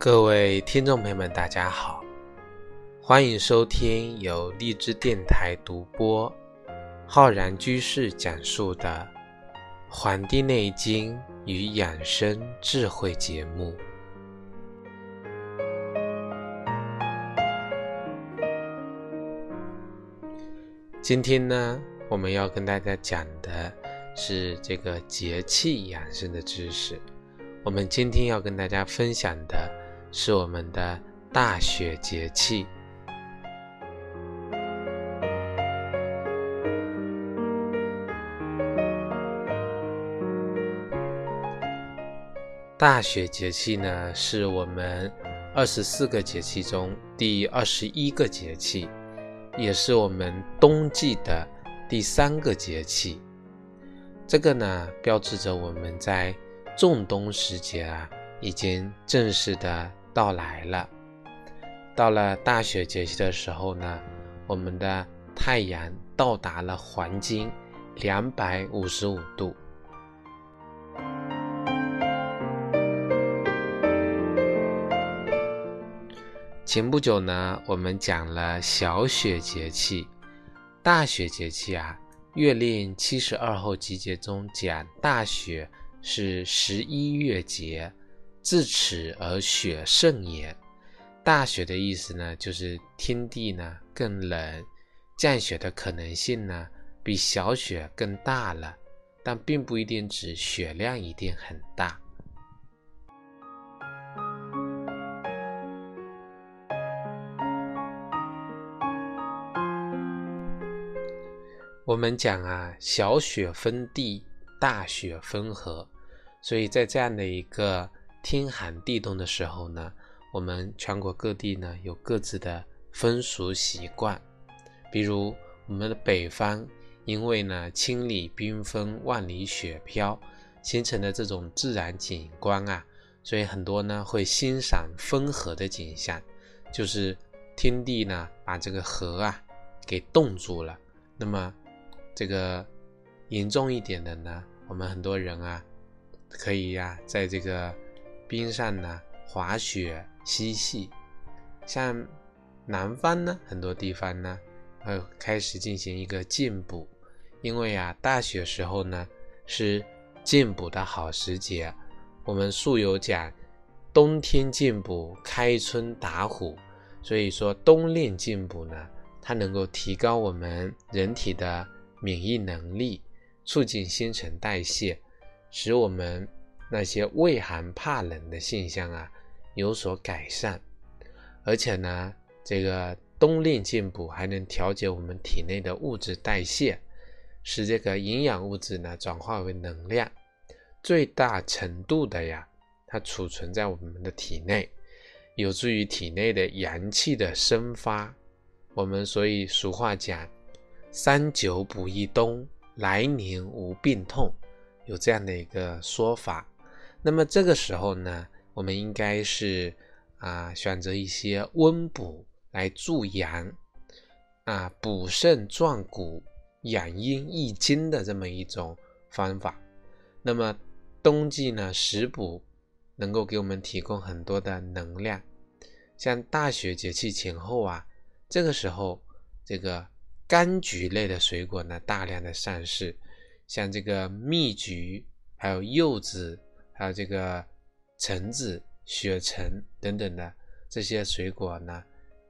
各位听众朋友们，大家好，欢迎收听由荔枝电台独播、浩然居士讲述的《黄帝内经与养生智慧》节目。今天呢，我们要跟大家讲的是这个节气养生的知识。我们今天要跟大家分享的。是我们的大雪节气。大雪节气呢，是我们二十四个节气中第二十一个节气，也是我们冬季的第三个节气。这个呢，标志着我们在仲冬时节啊，已经正式的。到来了，到了大雪节气的时候呢，我们的太阳到达了黄金两百五十五度。前不久呢，我们讲了小雪节气，大雪节气啊，《月令七十二候集结》中讲大雪是十一月节。自此而雪盛也。大雪的意思呢，就是天地呢更冷，降雪的可能性呢比小雪更大了，但并不一定指雪量一定很大。我们讲啊，小雪分地，大雪分河，所以在这样的一个。天寒地冻的时候呢，我们全国各地呢有各自的风俗习惯。比如我们的北方，因为呢千里冰封，万里雪飘，形成的这种自然景观啊，所以很多呢会欣赏风河的景象，就是天地呢把这个河啊给冻住了。那么这个严重一点的呢，我们很多人啊可以呀在这个。冰上呢，滑雪嬉戏，像南方呢，很多地方呢，会开始进行一个进补，因为啊，大雪时候呢是进补的好时节。我们素有讲，冬天进补，开春打虎，所以说冬令进补呢，它能够提高我们人体的免疫能力，促进新陈代谢，使我们。那些畏寒怕冷的现象啊有所改善，而且呢，这个冬令进补还能调节我们体内的物质代谢，使这个营养物质呢转化为能量，最大程度的呀，它储存在我们的体内，有助于体内的阳气的生发。我们所以俗话讲，三九补一冬，来年无病痛，有这样的一个说法。那么这个时候呢，我们应该是啊选择一些温补来助阳，啊补肾壮骨、养阴益精的这么一种方法。那么冬季呢，食补能够给我们提供很多的能量。像大雪节气前后啊，这个时候这个柑橘类的水果呢大量的上市，像这个蜜橘，还有柚子。还有这个橙子、雪橙等等的这些水果呢，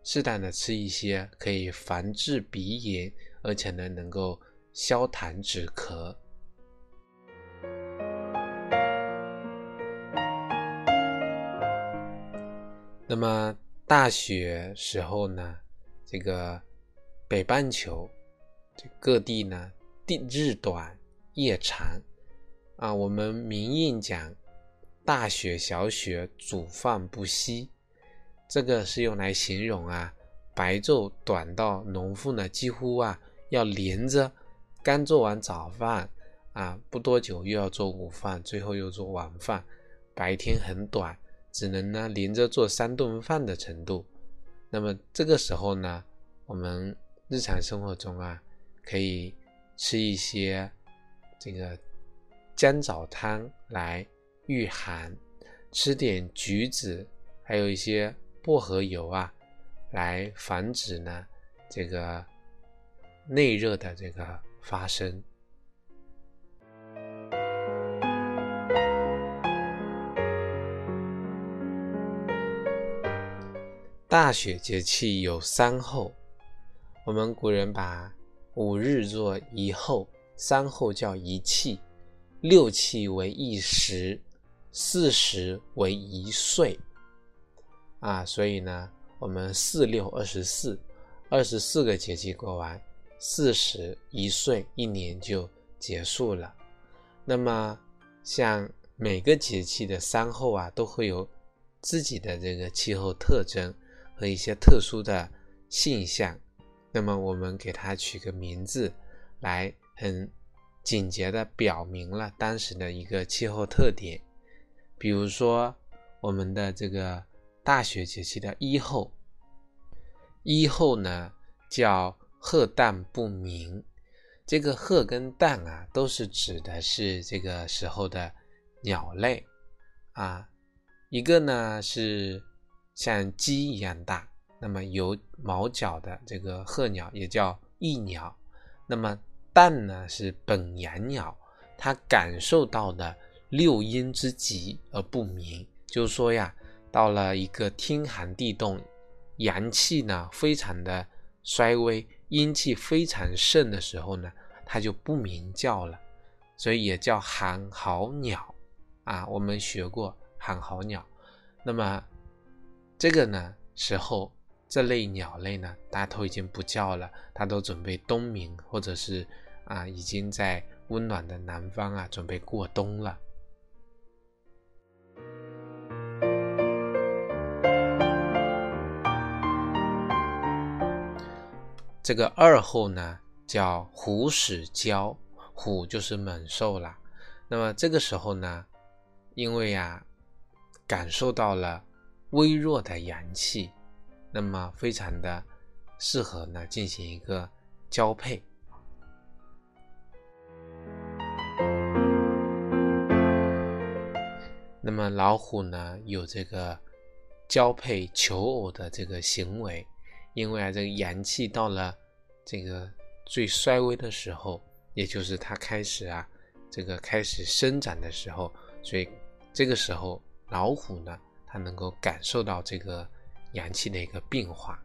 适当的吃一些，可以防治鼻炎，而且呢能够消痰止咳。那么大雪时候呢，这个北半球这各地呢，地日短夜长。啊，我们明印讲“大雪小雪煮饭不息”，这个是用来形容啊白昼短到农妇呢几乎啊要连着刚做完早饭啊不多久又要做午饭，最后又做晚饭，白天很短，只能呢连着做三顿饭的程度。那么这个时候呢，我们日常生活中啊可以吃一些这个。姜枣汤来御寒，吃点橘子，还有一些薄荷油啊，来防止呢这个内热的这个发生。大雪节气有三候，我们古人把五日作一候，三候叫一气，六气为一时，四时为一岁。啊，所以呢，我们四六二十四，二十四个节气过完，四十一岁，一年就结束了。那么，像每个节气的三候啊，都会有自己的这个气候特征。和一些特殊的现象，那么我们给它取个名字，来很简洁的表明了当时的一个气候特点。比如说，我们的这个大雪节气的一候，一候呢叫鹤淡不鸣。这个鹤跟淡啊，都是指的是这个时候的鸟类啊，一个呢是。像鸡一样大，那么有毛角的这个鹤鸟也叫翼鸟。那么旦呢是本阳鸟，它感受到的六阴之极而不鸣，就是说呀，到了一个天寒地冻，阳气呢非常的衰微，阴气非常盛的时候呢，它就不鸣叫了，所以也叫寒号鸟啊。我们学过寒号鸟，那么。这个呢时候，这类鸟类呢，大家都已经不叫了，它都准备冬眠，或者是啊，已经在温暖的南方啊，准备过冬了。这个二后呢，叫虎始交，虎就是猛兽了。那么这个时候呢，因为呀，感受到了。微弱的阳气，那么非常的适合呢进行一个交配。那么老虎呢有这个交配求偶的这个行为，因为啊这个阳气到了这个最衰微的时候，也就是它开始啊这个开始生长的时候，所以这个时候老虎呢。它能够感受到这个阳气的一个变化。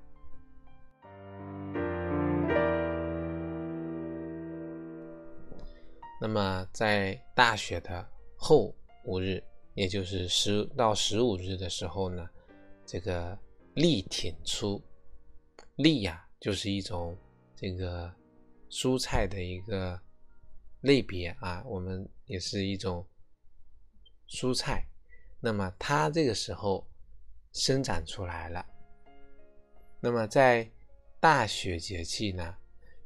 那么，在大雪的后五日，也就是十到十五日的时候呢，这个立挺出。立呀，就是一种这个蔬菜的一个类别啊，我们也是一种蔬菜。那么它这个时候生长出来了。那么在大雪节气呢，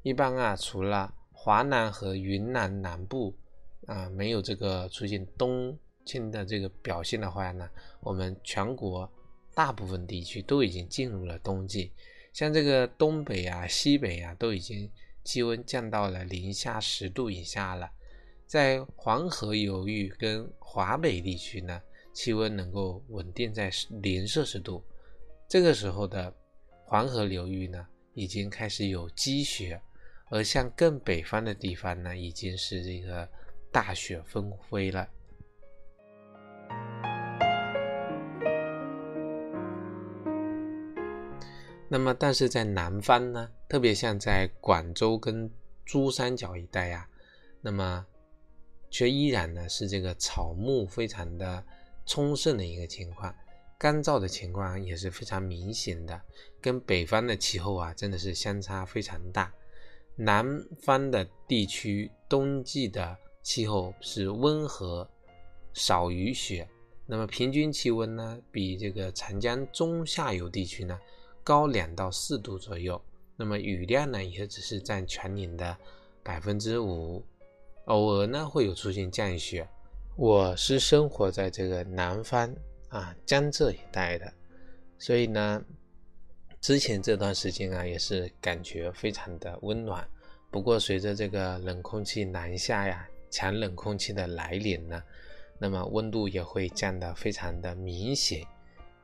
一般啊，除了华南和云南南部啊没有这个出现冬天的这个表现的话呢，我们全国大部分地区都已经进入了冬季。像这个东北啊、西北啊，都已经气温降到了零下十度以下了。在黄河流域跟华北地区呢。气温能够稳定在零摄氏度，这个时候的黄河流域呢，已经开始有积雪，而像更北方的地方呢，已经是这个大雪纷飞了。那么，但是在南方呢，特别像在广州跟珠三角一带呀，那么却依然呢是这个草木非常的。充盛的一个情况，干燥的情况也是非常明显的，跟北方的气候啊真的是相差非常大。南方的地区冬季的气候是温和，少雨雪，那么平均气温呢比这个长江中下游地区呢高两到四度左右，那么雨量呢也只是占全年的百分之五，偶尔呢会有出现降雪。我是生活在这个南方啊江浙一带的，所以呢，之前这段时间啊也是感觉非常的温暖。不过随着这个冷空气南下呀，强冷空气的来临呢，那么温度也会降得非常的明显。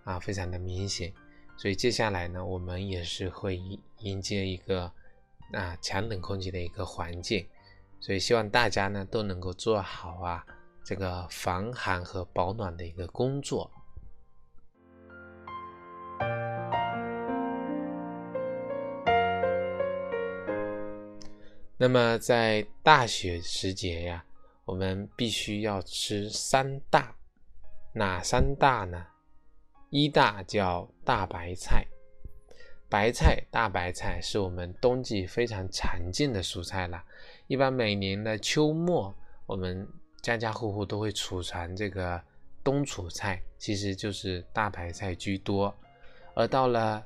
啊，非常的明显。所以接下来呢，我们也是会迎接一个啊强冷空气的一个环境。所以希望大家呢都能够做好啊这个防寒和保暖的一个工作。那么在大雪时节呀，我们必须要吃三大，哪三大呢？一大叫大白菜，白菜大白菜是我们冬季非常常见的蔬菜了。一般每年的秋末，我们家家户户都会储藏这个冬储菜，其实就是大白菜居多。而到了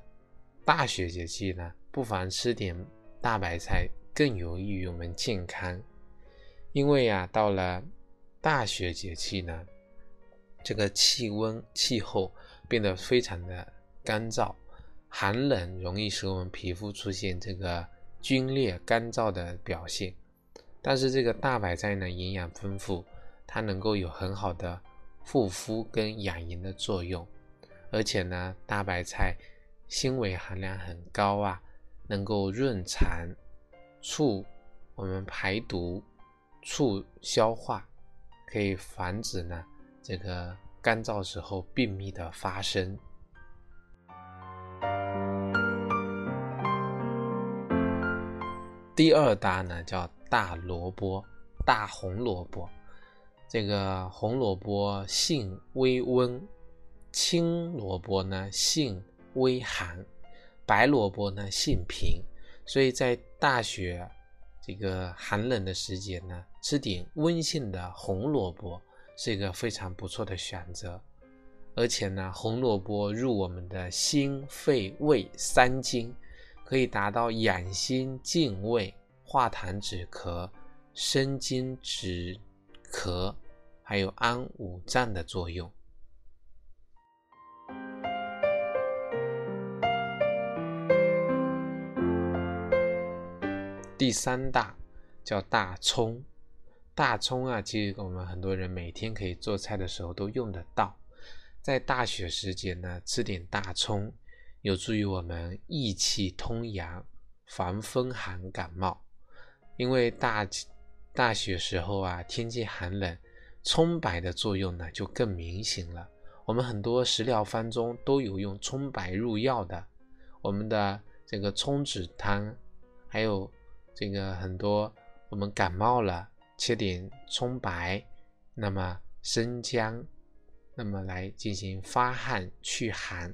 大雪节气呢，不妨吃点大白菜。更有益于我们健康，因为啊，到了大雪节气呢，这个气温气候变得非常的干燥，寒冷容易使我们皮肤出现这个皲裂、干燥的表现。但是这个大白菜呢，营养丰富，它能够有很好的护肤跟养颜的作用，而且呢，大白菜纤维含量很高啊，能够润肠。促我们排毒，促消化，可以防止呢这个干燥时候便秘的发生。第二大呢叫大萝卜，大红萝卜。这个红萝卜性微温，青萝卜呢性微寒，白萝卜呢性平。所以在大雪这个寒冷的时节呢，吃点温性的红萝卜是一个非常不错的选择。而且呢，红萝卜入我们的心、肺、胃三经，可以达到养心、静胃、化痰止咳、生津止咳，还有安五脏的作用。第三大叫大葱，大葱啊，其实我们很多人每天可以做菜的时候都用得到。在大雪时节呢，吃点大葱，有助于我们益气通阳，防风寒感冒。因为大大雪时候啊，天气寒冷，葱白的作用呢就更明显了。我们很多食疗方中都有用葱白入药的，我们的这个葱子汤，还有。这个很多，我们感冒了，切点葱白，那么生姜，那么来进行发汗祛寒，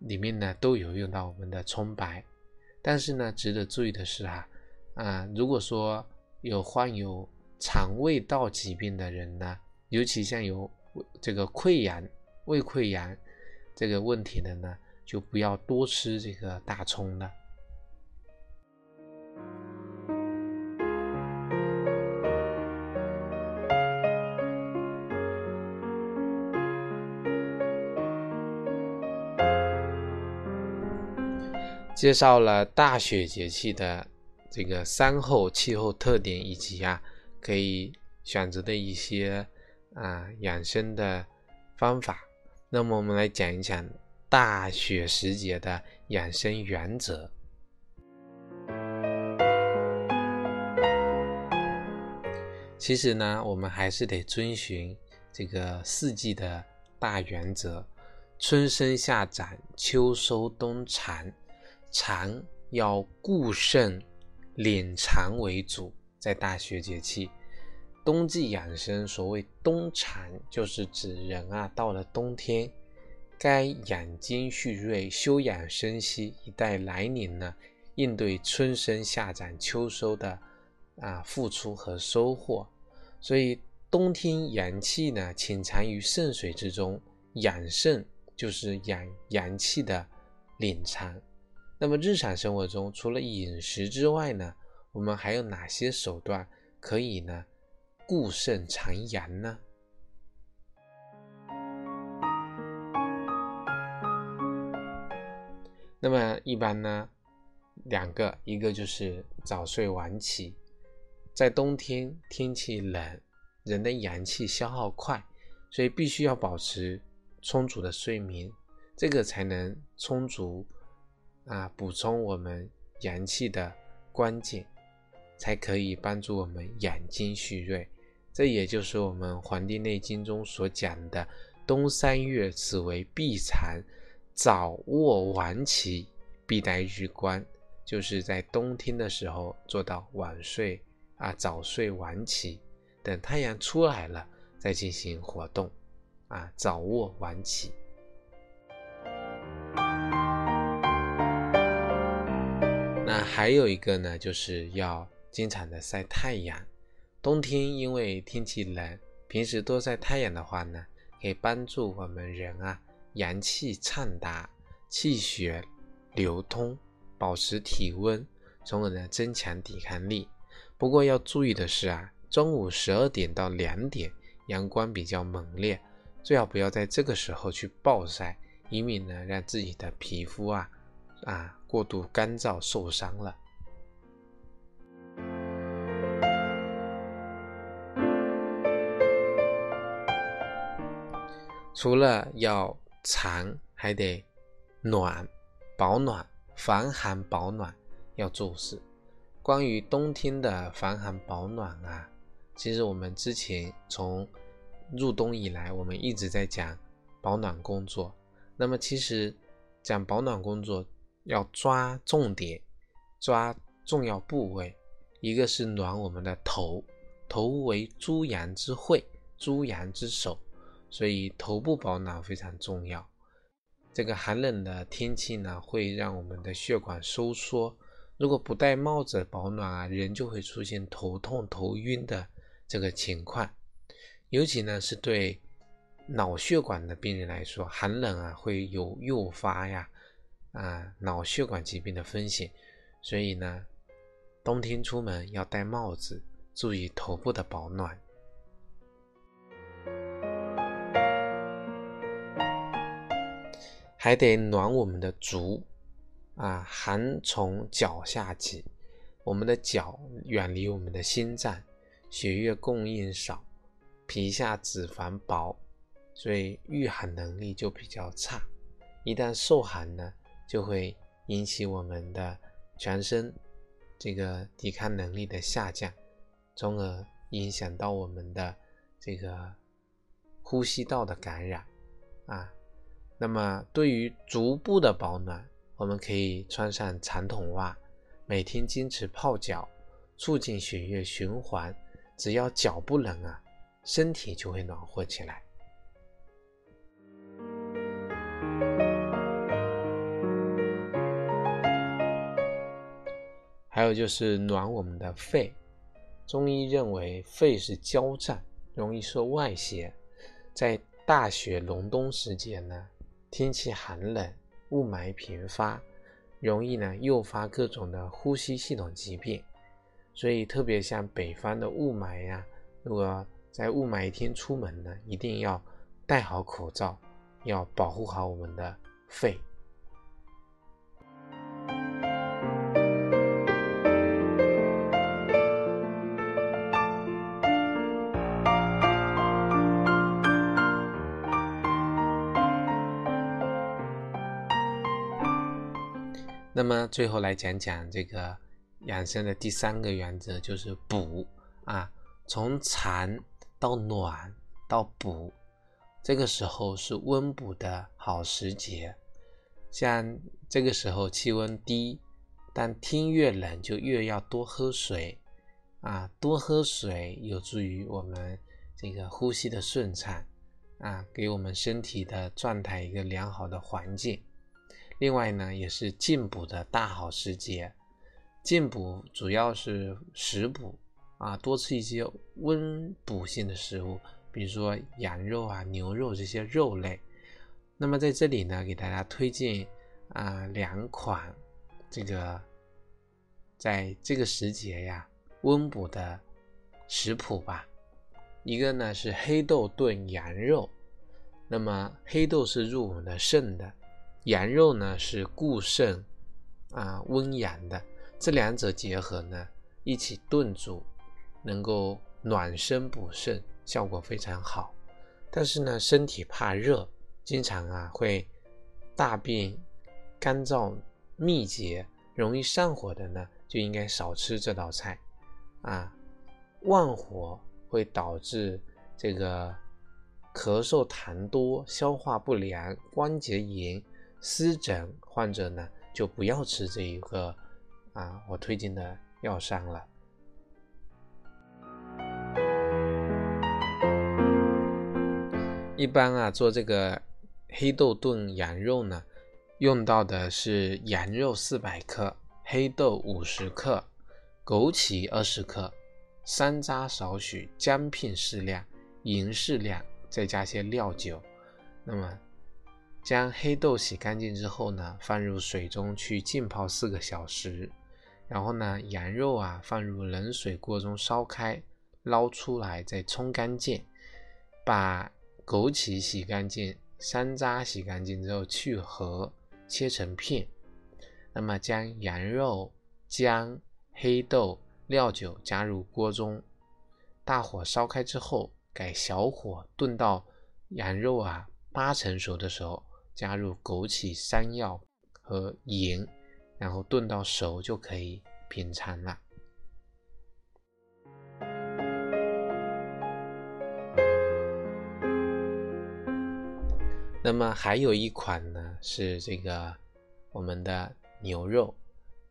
里面呢都有用到我们的葱白。但是呢，值得注意的是啊，啊，如果说有患有肠胃道疾病的人呢，尤其像有这个溃疡、胃溃疡这个问题的呢，就不要多吃这个大葱了。介绍了大雪节气的这个三候气候特点，以及啊可以选择的一些啊养生的方法。那么我们来讲一讲大雪时节的养生原则。其实呢，我们还是得遵循这个四季的大原则：春生夏长，秋收冬藏。肠要固肾、敛肠为主，在大雪节气，冬季养生，所谓冬藏，就是指人啊，到了冬天，该养精蓄锐、休养生息，以待来年呢，应对春生夏长秋收的啊付出和收获。所以冬天阳气呢，潜藏于肾水之中，养肾就是养阳气的敛藏。那么日常生活中，除了饮食之外呢，我们还有哪些手段可以呢固肾藏阳呢？那么一般呢，两个，一个就是早睡晚起，在冬天天气冷，人的阳气消耗快，所以必须要保持充足的睡眠。这个才能充足啊，补充我们阳气的关键，才可以帮助我们养精蓄锐。这也就是我们《黄帝内经》中所讲的“冬三月，此为闭藏，早卧晚起，必待日光”，就是在冬天的时候做到晚睡啊，早睡晚起，等太阳出来了再进行活动啊，早卧晚起。那还有一个呢，就是要经常的晒太阳。冬天因为天气冷，平时多晒太阳的话呢，可以帮助我们人啊阳气畅达，气血流通，保持体温，从而呢增强抵抗力。不过要注意的是啊，中午十二点到两点阳光比较猛烈，最好不要在这个时候去暴晒，以免呢让自己的皮肤啊啊过度干燥受伤了。除了要长，还得暖，保暖，防寒保暖要重视。关于冬天的防寒保暖啊，其实我们之前从入冬以来，我们一直在讲保暖工作。那么其实讲保暖工作要抓重点，抓重要部位。一个是暖我们的头，头为诸阳之会，诸阳之首。所以头部保暖非常重要。这个寒冷的天气呢，会让我们的血管收缩。如果不戴帽子保暖啊，人就会出现头痛、头晕的这个情况。尤其呢，是对脑血管的病人来说，寒冷啊会有诱发呀啊脑血管疾病的风险。所以呢，冬天出门要戴帽子，注意头部的保暖。还得暖我们的足啊，寒从脚下起，我们的脚远离我们的心脏，血液供应少，皮下脂肪薄，所以御寒能力就比较差。一旦受寒呢，就会引起我们的全身这个抵抗能力的下降，从而影响到我们的这个呼吸道的感染啊。那么，对于足部的保暖，我们可以穿上长筒袜，每天坚持泡脚，促进血液循环。只要脚不冷啊，身体就会暖和起来。有就是暖我们的肺。中医认为，肺是焦脏，容易受外邪，在大雪隆冬时节呢。天气寒冷，雾霾频发，容易呢诱发各种的呼吸系统疾病。所以特别像北方的雾霾呀，如果在雾霾天出门呢，一定要戴好口罩，要保护好我们的肺。那么最后来讲讲这个养生的第三个原则，就是补啊，从寒到暖到补，这个时候是温补的好时节。像这个时候气温低，但天越冷就越要多喝水啊，多喝水有助于我们这个呼吸的顺畅啊，给我们身体的状态一个良好的环境。另外呢，也是进补的大好时节。进补主要是食补啊，多吃一些温补性的食物，比如说羊肉啊、牛肉这些肉类。那么在这里呢，给大家推荐啊两款这个在这个时节呀温补的食谱吧。一个呢是黑豆炖羊肉，那么黑豆是入我们的肾的。羊肉呢是固肾啊温阳的，这两者结合呢一起炖煮，能够暖身补肾，效果非常好。但是呢身体怕热，经常啊会大便干燥密结、容易上火的呢，就应该少吃这道菜啊。旺火会导致这个咳嗽痰多、消化不良、关节炎、湿疹患者呢，就不要吃这一个啊我推荐的药膳了。一般啊，做这个黑豆炖羊肉呢，用到的是羊肉四百克，黑豆五十克，枸杞二十克，山楂少许，姜片适量，盐适量，再加些料酒。那么，将黑豆洗干净之后呢，放入水中去浸泡四个小时。然后呢，羊肉啊放入冷水锅中烧开，捞出来再冲干净，把。枸杞洗干净，山楂洗干净之后去核，切成片。那么将羊肉、姜、黑豆、料酒加入锅中，大火烧开之后，改小火炖到羊肉啊八成熟的时候，加入枸杞、山药和盐，然后炖到熟就可以品尝了。那么还有一款呢，是这个我们的牛肉，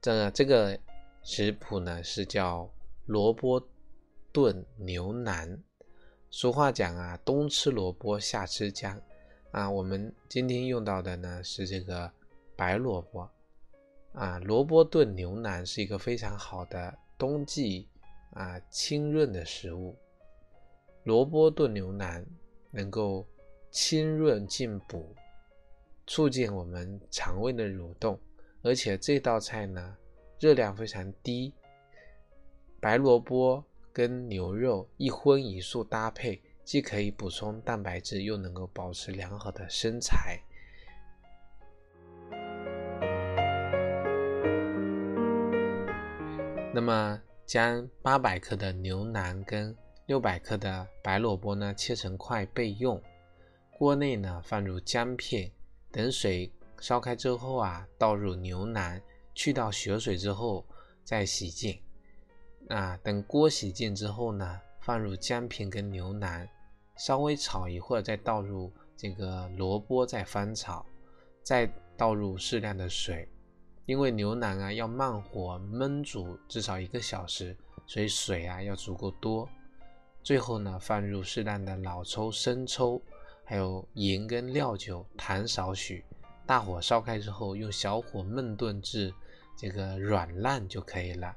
这这个食谱呢是叫萝卜炖牛腩。俗话讲啊，冬吃萝卜夏吃姜啊。我们今天用到的呢是这个白萝卜啊。萝卜炖牛腩是一个非常好的冬季啊清润的食物。萝卜炖牛腩能够。清润进补，促进我们肠胃的蠕动，而且这道菜呢热量非常低。白萝卜跟牛肉一荤一素搭配，既可以补充蛋白质，又能够保持良好的身材。那么，将八百克的牛腩跟六百克的白萝卜呢切成块备用。锅内呢放入姜片，等水烧开之后啊，倒入牛腩，去掉血水之后再洗净。啊，等锅洗净之后呢，放入姜片跟牛腩，稍微炒一会儿，再倒入这个萝卜，再翻炒，再倒入适量的水。因为牛腩啊要慢火焖煮至少一个小时，所以水啊要足够多。最后呢，放入适量的老抽、生抽。还有盐跟料酒，糖少许，大火烧开之后，用小火焖炖至这个软烂就可以了。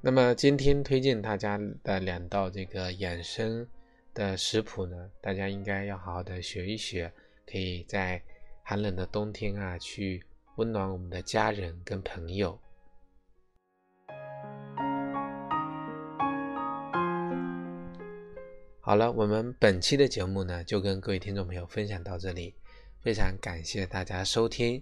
那么今天推荐大家的两道这个养生的食谱呢，大家应该要好好的学一学，可以在寒冷的冬天啊，去温暖我们的家人跟朋友。好了，我们本期的节目呢，就跟各位听众朋友分享到这里，非常感谢大家收听。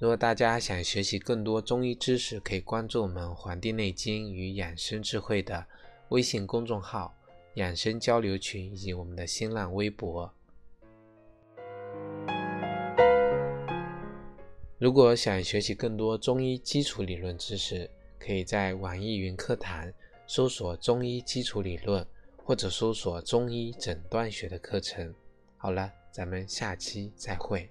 如果大家想学习更多中医知识，可以关注我们《黄帝内经与养生智慧》的微信公众号、养生交流群以及我们的新浪微博。如果想学习更多中医基础理论知识，可以在网易云课堂搜索“中医基础理论”。或者搜索中医诊断学的课程。好了，咱们下期再会。